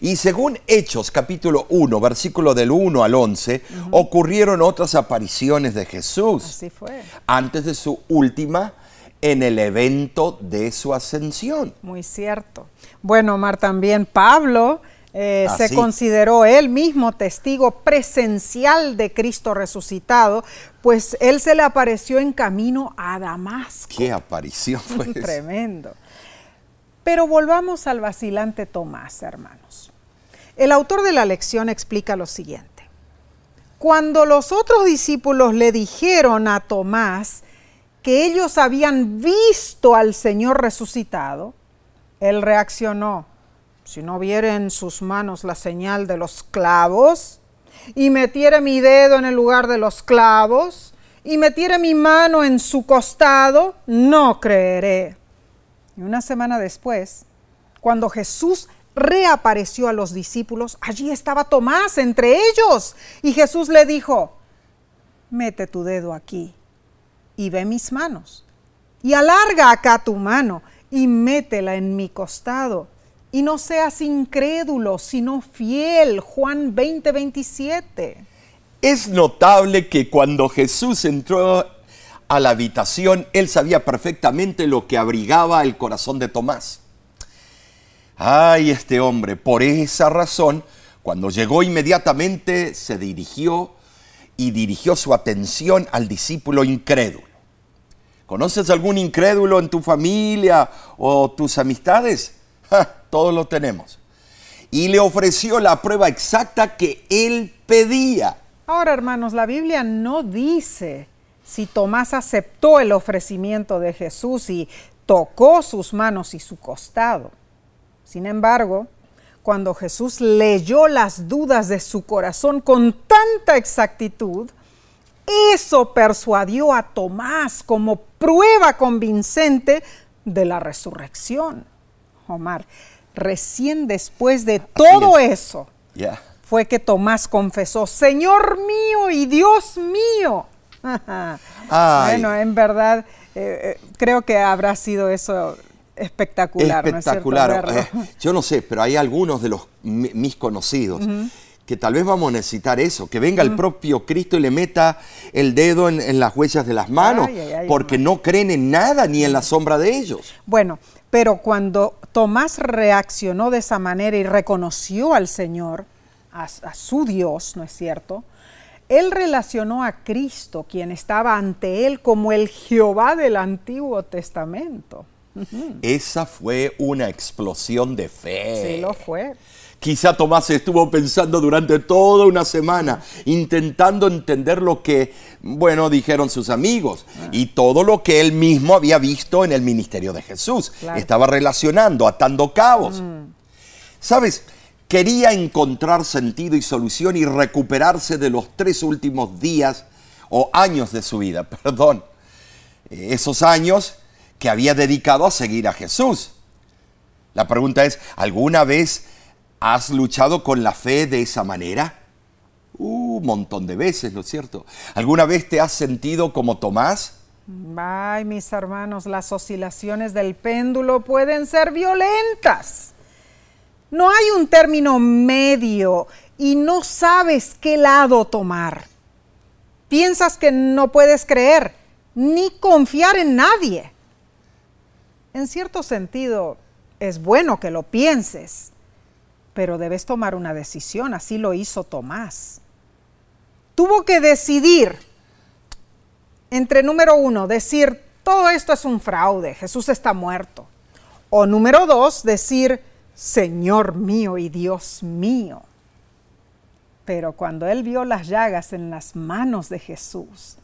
Y según Hechos capítulo 1, versículo del 1 al 11, ocurrieron otras apariciones de Jesús Así fue. antes de su última en el evento de su ascensión. Muy cierto. Bueno, Omar, también Pablo eh, Ah, se consideró él mismo testigo presencial de Cristo resucitado, pues él se le apareció en camino a Damasco. ¿Qué aparición fue? Tremendo. Pero volvamos al vacilante Tomás, hermanos. El autor de la lección explica lo siguiente. Cuando los otros discípulos le dijeron a Tomás que ellos habían visto al Señor resucitado, él reaccionó. Si no viera en sus manos la señal de los clavos y metiera mi dedo en el lugar de los clavos y metiera mi mano en su costado, no creeré. Y una semana después, cuando Jesús reapareció a los discípulos, allí estaba Tomás entre ellos. Y Jesús le dijo, mete tu dedo aquí y ve mis manos. Y alarga acá tu mano y métela en mi costado. Y no seas incrédulo, sino fiel. Juan 20, 27. Es notable que cuando Jesús entró a la habitación, él sabía perfectamente lo que abrigaba el corazón de Tomás. Ay, este hombre, por esa razón, cuando llegó inmediatamente se dirigió y dirigió su atención al discípulo incrédulo. ¿Conoces algún incrédulo en tu familia o tus amistades? todos lo tenemos. Y le ofreció la prueba exacta que él pedía. Ahora, hermanos, la Biblia no dice si Tomás aceptó el ofrecimiento de Jesús y tocó sus manos y su costado. Sin embargo, cuando Jesús leyó las dudas de su corazón con tanta exactitud, eso persuadió a Tomás como prueba convincente de la resurrección. Omar, recién después de todo eso, fue que Tomás confesó, Señor mío y Dios mío. Bueno, en verdad, eh, eh, creo que habrá sido eso espectacular. Espectacular. Eh, yo no sé, pero hay algunos de los mis conocidos. que tal vez vamos a necesitar eso, que venga el propio Cristo y le meta el dedo en, las huellas de las manos, porque no creen en nada ni en la sombra de ellos. Bueno, pero cuando Tomás reaccionó de esa manera y reconoció al Señor, a, a su Dios, ¿no es cierto? Él relacionó a Cristo, quien estaba ante él, como el Jehová del Antiguo Testamento. Esa fue una explosión de fe. Sí, lo fue. Quizá Tomás estuvo pensando durante toda una semana, intentando entender lo que, bueno, dijeron sus amigos ah. y todo lo que él mismo había visto en el ministerio de Jesús. Estaba relacionando, atando cabos. Mm. ¿Sabes? Quería encontrar sentido y solución y recuperarse de los tres últimos días o años de su vida, perdón. Esos años que había dedicado a seguir a Jesús. La pregunta es, ¿alguna vez has luchado con la fe de esa manera? Uh, un montón de veces, ¿no es cierto? ¿Alguna vez te has sentido como Tomás? Ay, mis hermanos, las oscilaciones del péndulo pueden ser violentas. No hay un término medio y no sabes qué lado tomar. Piensas que no puedes creer ni confiar en nadie en cierto sentido, es bueno que lo pienses, pero debes tomar una decisión. Así lo hizo Tomás. Tuvo que decidir entre número uno, decir, todo esto es un fraude, Jesús está muerto. O número dos, decir, Señor mío y Dios mío. Pero cuando él vio las llagas en las manos de Jesús,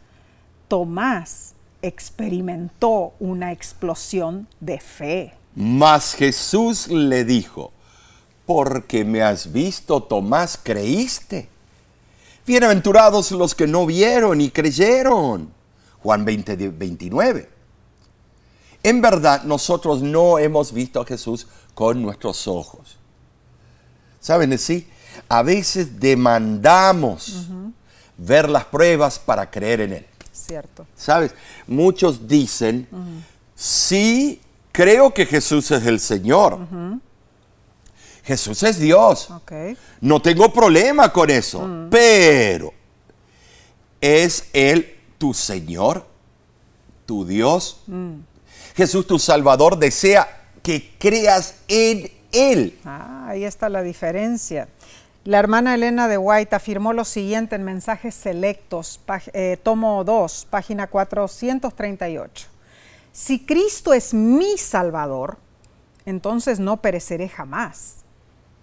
Tomás experimentó una explosión de fe. Mas Jesús le dijo, porque me has visto, Tomás, creíste. Bienaventurados los que no vieron y creyeron. Juan 20, 29. En verdad, nosotros no hemos visto a Jesús con nuestros ojos. ¿Saben? Sí, a veces demandamos ver las pruebas para creer en Él. Cierto. ¿Sabes? Muchos dicen, sí, creo que Jesús es el Señor. Jesús es Dios. No tengo problema con eso. Mm. Pero, ¿es Él tu Señor? ¿Tu Dios? Mm. Jesús, tu Salvador, desea que creas en Él. Ah, ahí está la diferencia. La hermana Elena de White afirmó lo siguiente en Mensajes Selectos, eh, tomo 2, página 438. Si Cristo es mi Salvador, entonces no pereceré jamás.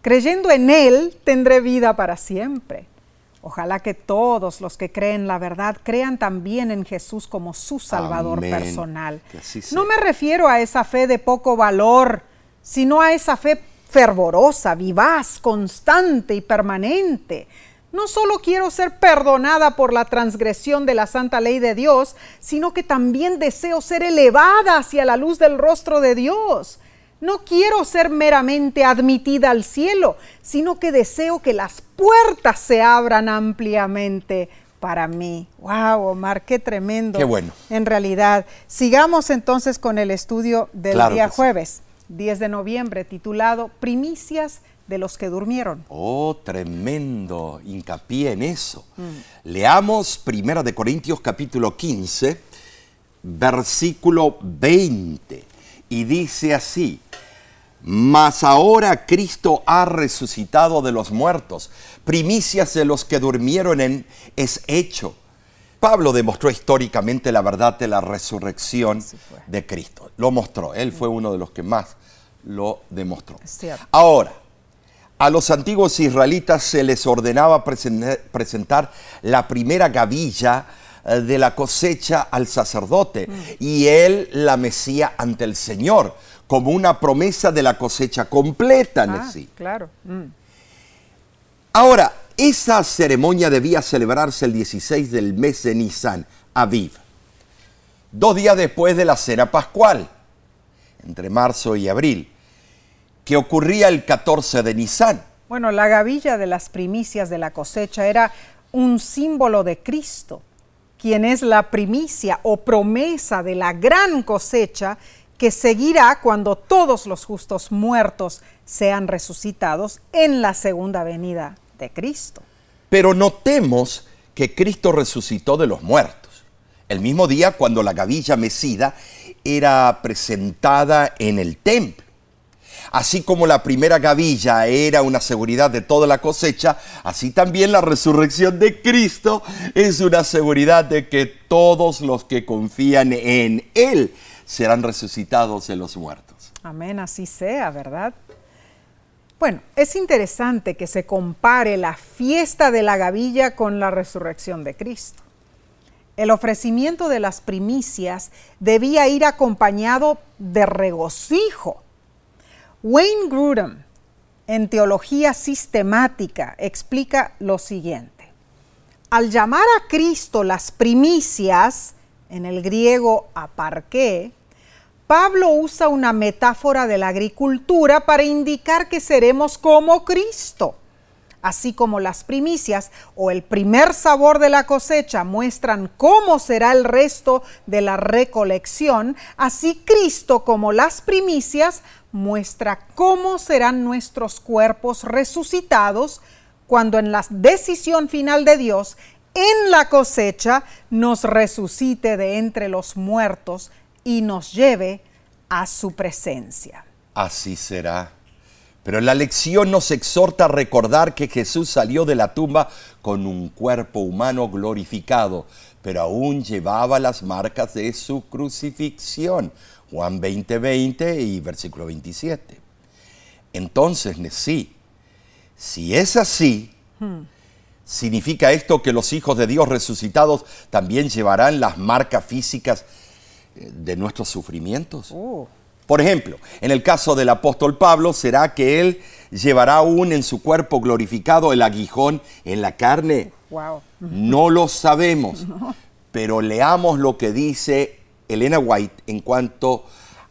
Creyendo en Él, tendré vida para siempre. Ojalá que todos los que creen la verdad crean también en Jesús como su Salvador Amén. personal. No me refiero a esa fe de poco valor, sino a esa fe fervorosa, vivaz, constante y permanente. No solo quiero ser perdonada por la transgresión de la santa ley de Dios, sino que también deseo ser elevada hacia la luz del rostro de Dios. No quiero ser meramente admitida al cielo, sino que deseo que las puertas se abran ampliamente para mí. Wow, Omar, qué tremendo. Qué bueno. En realidad, sigamos entonces con el estudio del Claro día sí. jueves, 10 de noviembre, titulado Primicias de los que durmieron. Oh, tremendo hincapié en eso. Leamos Primera de Corintios capítulo 15, versículo 20. Y dice así, mas ahora Cristo ha resucitado de los muertos, primicias de los que durmieron en es hecho. Pablo demostró históricamente la verdad de la resurrección de Cristo. Lo mostró. Él fue uno de los que más lo demostró. Ahora, a los antiguos israelitas se les ordenaba presen- presentar la primera gavilla de la cosecha al sacerdote y él la mecía ante el Señor como una promesa de la cosecha completa. Ah, Nesí. claro. Mm. Ahora, esa ceremonia debía celebrarse el 16 del mes de Nisan, Aviv, dos días después de la cena pascual, entre marzo y abril, que ocurría el 14 de Nisan. Bueno, la gavilla de las primicias de la cosecha era un símbolo de Cristo, quien es la primicia o promesa de la gran cosecha que seguirá cuando todos los justos muertos sean resucitados en la segunda venida de Cristo. Pero notemos que Cristo resucitó de los muertos. El mismo día cuando la gavilla mecida era presentada en el templo. Así como la primera gavilla era una seguridad de toda la cosecha, así también la resurrección de Cristo es una seguridad de que todos los que confían en Él serán resucitados de los muertos. Amén, así sea, ¿verdad? Bueno, es interesante que se compare la fiesta de la gavilla con la resurrección de Cristo. El ofrecimiento de las primicias debía ir acompañado de regocijo. Wayne Grudem, en Teología Sistemática, explica lo siguiente. Al llamar a Cristo las primicias, en el griego aparqué, Pablo usa una metáfora de la agricultura para indicar que seremos como Cristo. Así como las primicias o el primer sabor de la cosecha muestran cómo será el resto de la recolección, así Cristo como las primicias muestra cómo serán nuestros cuerpos resucitados cuando en la decisión final de Dios, en la cosecha, nos resucite de entre los muertos y nos lleve a su presencia. Así será. Pero la lección nos exhorta a recordar que Jesús salió de la tumba con un cuerpo humano glorificado, pero aún llevaba las marcas de su crucifixión. Juan 20, 20 y versículo 27. Entonces, sí, si es así, ¿significa esto que los hijos de Dios resucitados también llevarán las marcas físicas eh, de nuestros sufrimientos? Uh, Por ejemplo, en el caso del apóstol Pablo, ¿será que él llevará aún en su cuerpo glorificado el aguijón en la carne? wow. No lo sabemos, pero leamos lo que dice Elena White en cuanto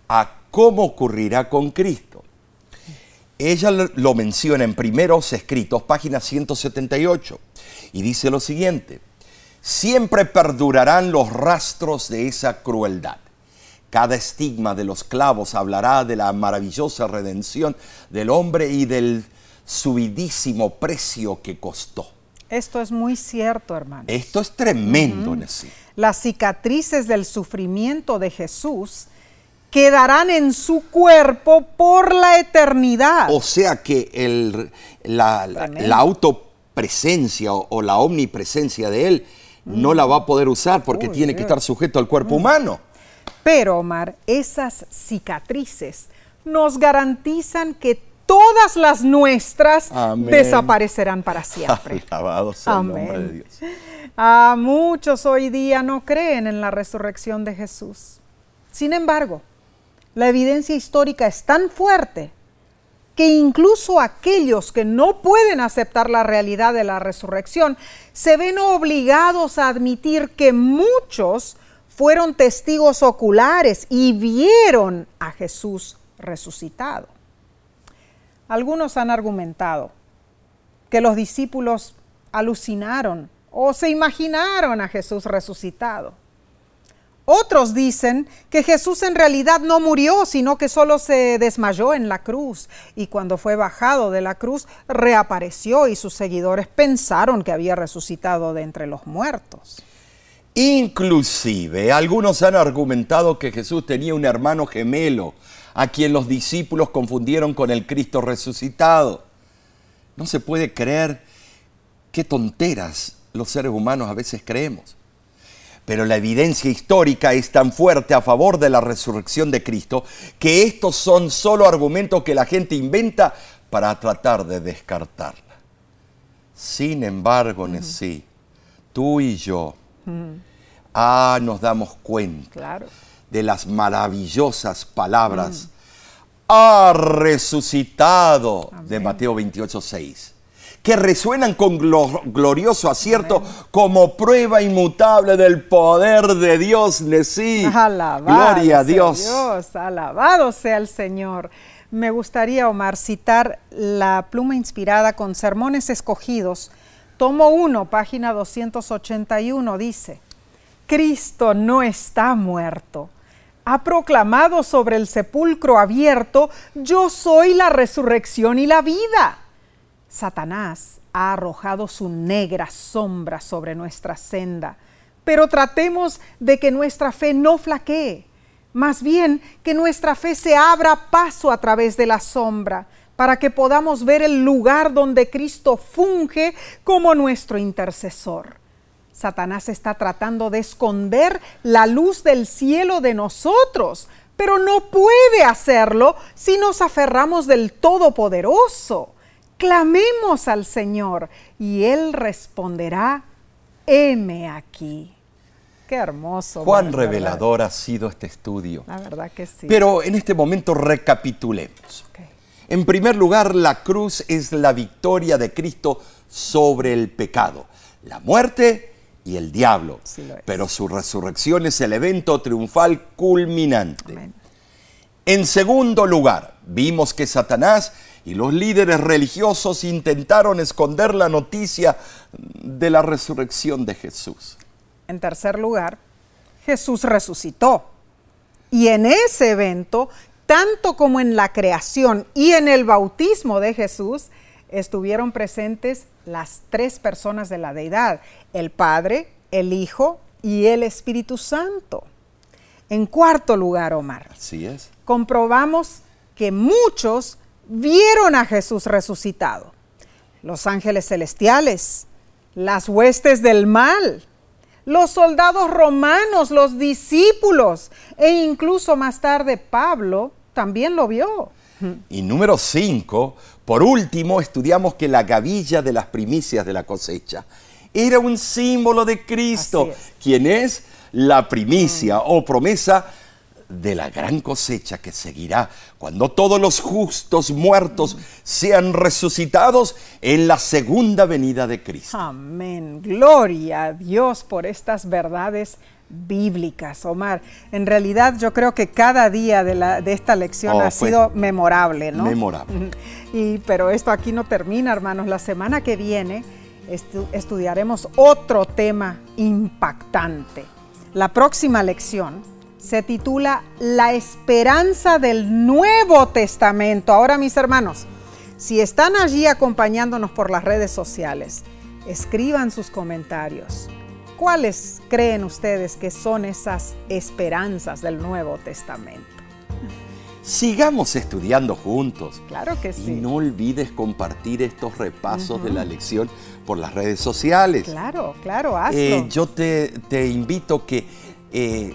a cómo ocurrirá con Cristo. Ella lo- menciona en Primeros Escritos, página 178, y dice lo siguiente, siempre perdurarán los rastros de esa crueldad. Cada estigma de los clavos hablará de la maravillosa redención del hombre y del subidísimo precio que costó. Esto es muy cierto, hermano. Esto es tremendo, Nessie. Las cicatrices del sufrimiento de Jesús quedarán en su cuerpo por la eternidad. O sea que el- la, la- Tremendo. la autopresencia o, o la omnipresencia de Él no la va a poder usar porque Uy, tiene que estar sujeto al cuerpo humano. Pero, Omar, esas cicatrices nos garantizan que todas las nuestras Amén. desaparecerán para siempre. Alabado sea el nombre de Amén. Dios. A muchos hoy día no creen en la resurrección de Jesús. Sin embargo, la evidencia histórica es tan fuerte que incluso aquellos que no pueden aceptar la realidad de la resurrección se ven obligados a admitir que muchos fueron testigos oculares y vieron a Jesús resucitado. Algunos han argumentado que los discípulos alucinaron o se imaginaron a Jesús resucitado. Otros dicen que Jesús en realidad no murió, sino que solo se desmayó en la cruz y cuando fue bajado de la cruz reapareció y sus seguidores pensaron que había resucitado de entre los muertos. Inclusive, algunos han argumentado que Jesús tenía un hermano gemelo, a quien los discípulos confundieron con el Cristo resucitado. No se puede creer qué tonteras los seres humanos a veces creemos. Pero la evidencia histórica es tan fuerte a favor de la resurrección de Cristo que estos son solo argumentos que la gente inventa para tratar de descartarla. Sin embargo, Nesí, tú y yo, ah, nos damos cuenta Claro. De las maravillosas palabras ha resucitado de Mateo 28, 6, que resuenan con glo- glorioso acierto como prueba inmutable del poder de Dios, Nesí. Alabado Gloria a Dios. Dios, alabado sea el Señor. Me gustaría, Omar, citar la pluma inspirada con sermones escogidos. Tomo 1, página 281, dice, Cristo no está muerto. Ha proclamado sobre el sepulcro abierto, yo soy la resurrección y la vida. Satanás ha arrojado su negra sombra sobre nuestra senda, pero tratemos de que nuestra fe no flaquee, más bien que nuestra fe se abra paso a través de la sombra, para que podamos ver el lugar donde Cristo funge como nuestro intercesor. Satanás está tratando de esconder la luz del cielo de nosotros, pero no puede hacerlo si nos aferramos del Todopoderoso. Clamemos al Señor y Él responderá, heme aquí. Qué hermoso. Cuán revelador ha sido este estudio. La verdad que sí. Pero en este momento recapitulemos. En primer lugar, la cruz es la victoria de Cristo sobre el pecado, la muerte y el diablo. Sí. Pero su resurrección es el evento triunfal culminante. Amén. En segundo lugar, vimos que Satanás y los líderes religiosos intentaron esconder la noticia de la resurrección de Jesús. En tercer lugar, Jesús resucitó. Y en ese evento, tanto como en la creación y en el bautismo de Jesús, estuvieron presentes las tres personas de la deidad, el Padre, el Hijo y el Espíritu Santo. En cuarto lugar, Omar, Así es. comprobamos que muchos vieron a Jesús resucitado. Los ángeles celestiales, las huestes del mal, los soldados romanos, los discípulos e incluso más tarde Pablo también lo vio. Y número 5, por último, estudiamos que la gavilla de las primicias de la cosecha era un símbolo de Cristo, es. quien es la primicia o promesa de la gran cosecha que seguirá cuando todos los justos muertos sean resucitados en la segunda venida de Cristo. Amén. Gloria a Dios por estas verdades bíblicas, Omar. En realidad yo creo que cada día de, la- de esta lección Oh, ha sido memorable, ¿no? memorable. Y, pero esto aquí no termina, hermanos. La semana que viene estu- estudiaremos otro tema impactante. La próxima lección se titula La esperanza del Nuevo Testamento. Ahora, mis hermanos, si están allí acompañándonos por las redes sociales, escriban sus comentarios. ¿Cuáles creen ustedes que son esas esperanzas del Nuevo Testamento? Sigamos estudiando juntos. Claro que Y sí. no olvides compartir estos repasos de la lección por las redes sociales. Claro, claro, hazlo. Eh, yo te, te invito que eh,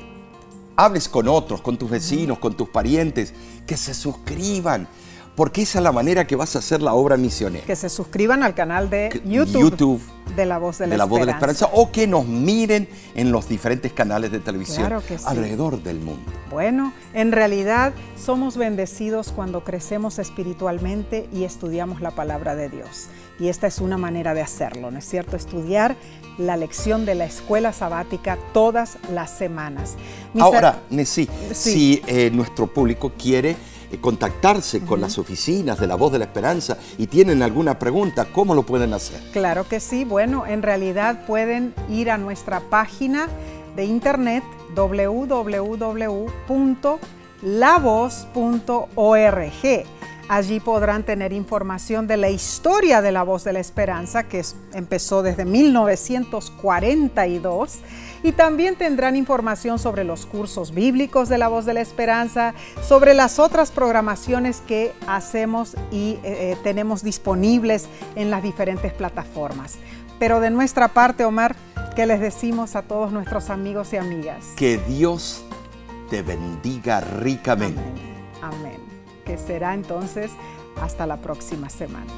hables con otros, con tus vecinos, con tus parientes, que se suscriban porque esa es la manera que vas a hacer la obra misionera. Que se suscriban al canal de YouTube, YouTube de La Voz de la, de la voz de la Esperanza. o que nos miren en los diferentes canales de televisión Claro que sí. alrededor del mundo. Bueno, en realidad somos bendecidos cuando crecemos espiritualmente y estudiamos la palabra de Dios. Y esta es una manera de hacerlo, ¿no es cierto? Estudiar la lección de la escuela sabática todas las semanas. Mis Ahora, Nessie, Sí. si eh, nuestro público quiere eh, contactarse con las oficinas de la voz de la esperanza y tienen alguna pregunta, ¿cómo lo pueden hacer? Claro que sí. Bueno, en realidad pueden ir a nuestra página de internet www.lavoz.org. Allí podrán tener información de la historia de la voz de la esperanza, que empezó desde 1942, y también tendrán información sobre los cursos bíblicos de la voz de la esperanza, sobre las otras programaciones que hacemos y eh, eh, tenemos disponibles en las diferentes plataformas. Pero de nuestra parte, Omar, ¿qué les decimos a todos nuestros amigos y amigas? Que Dios te bendiga ricamente. Amén. Amén. Que será entonces hasta la próxima semana.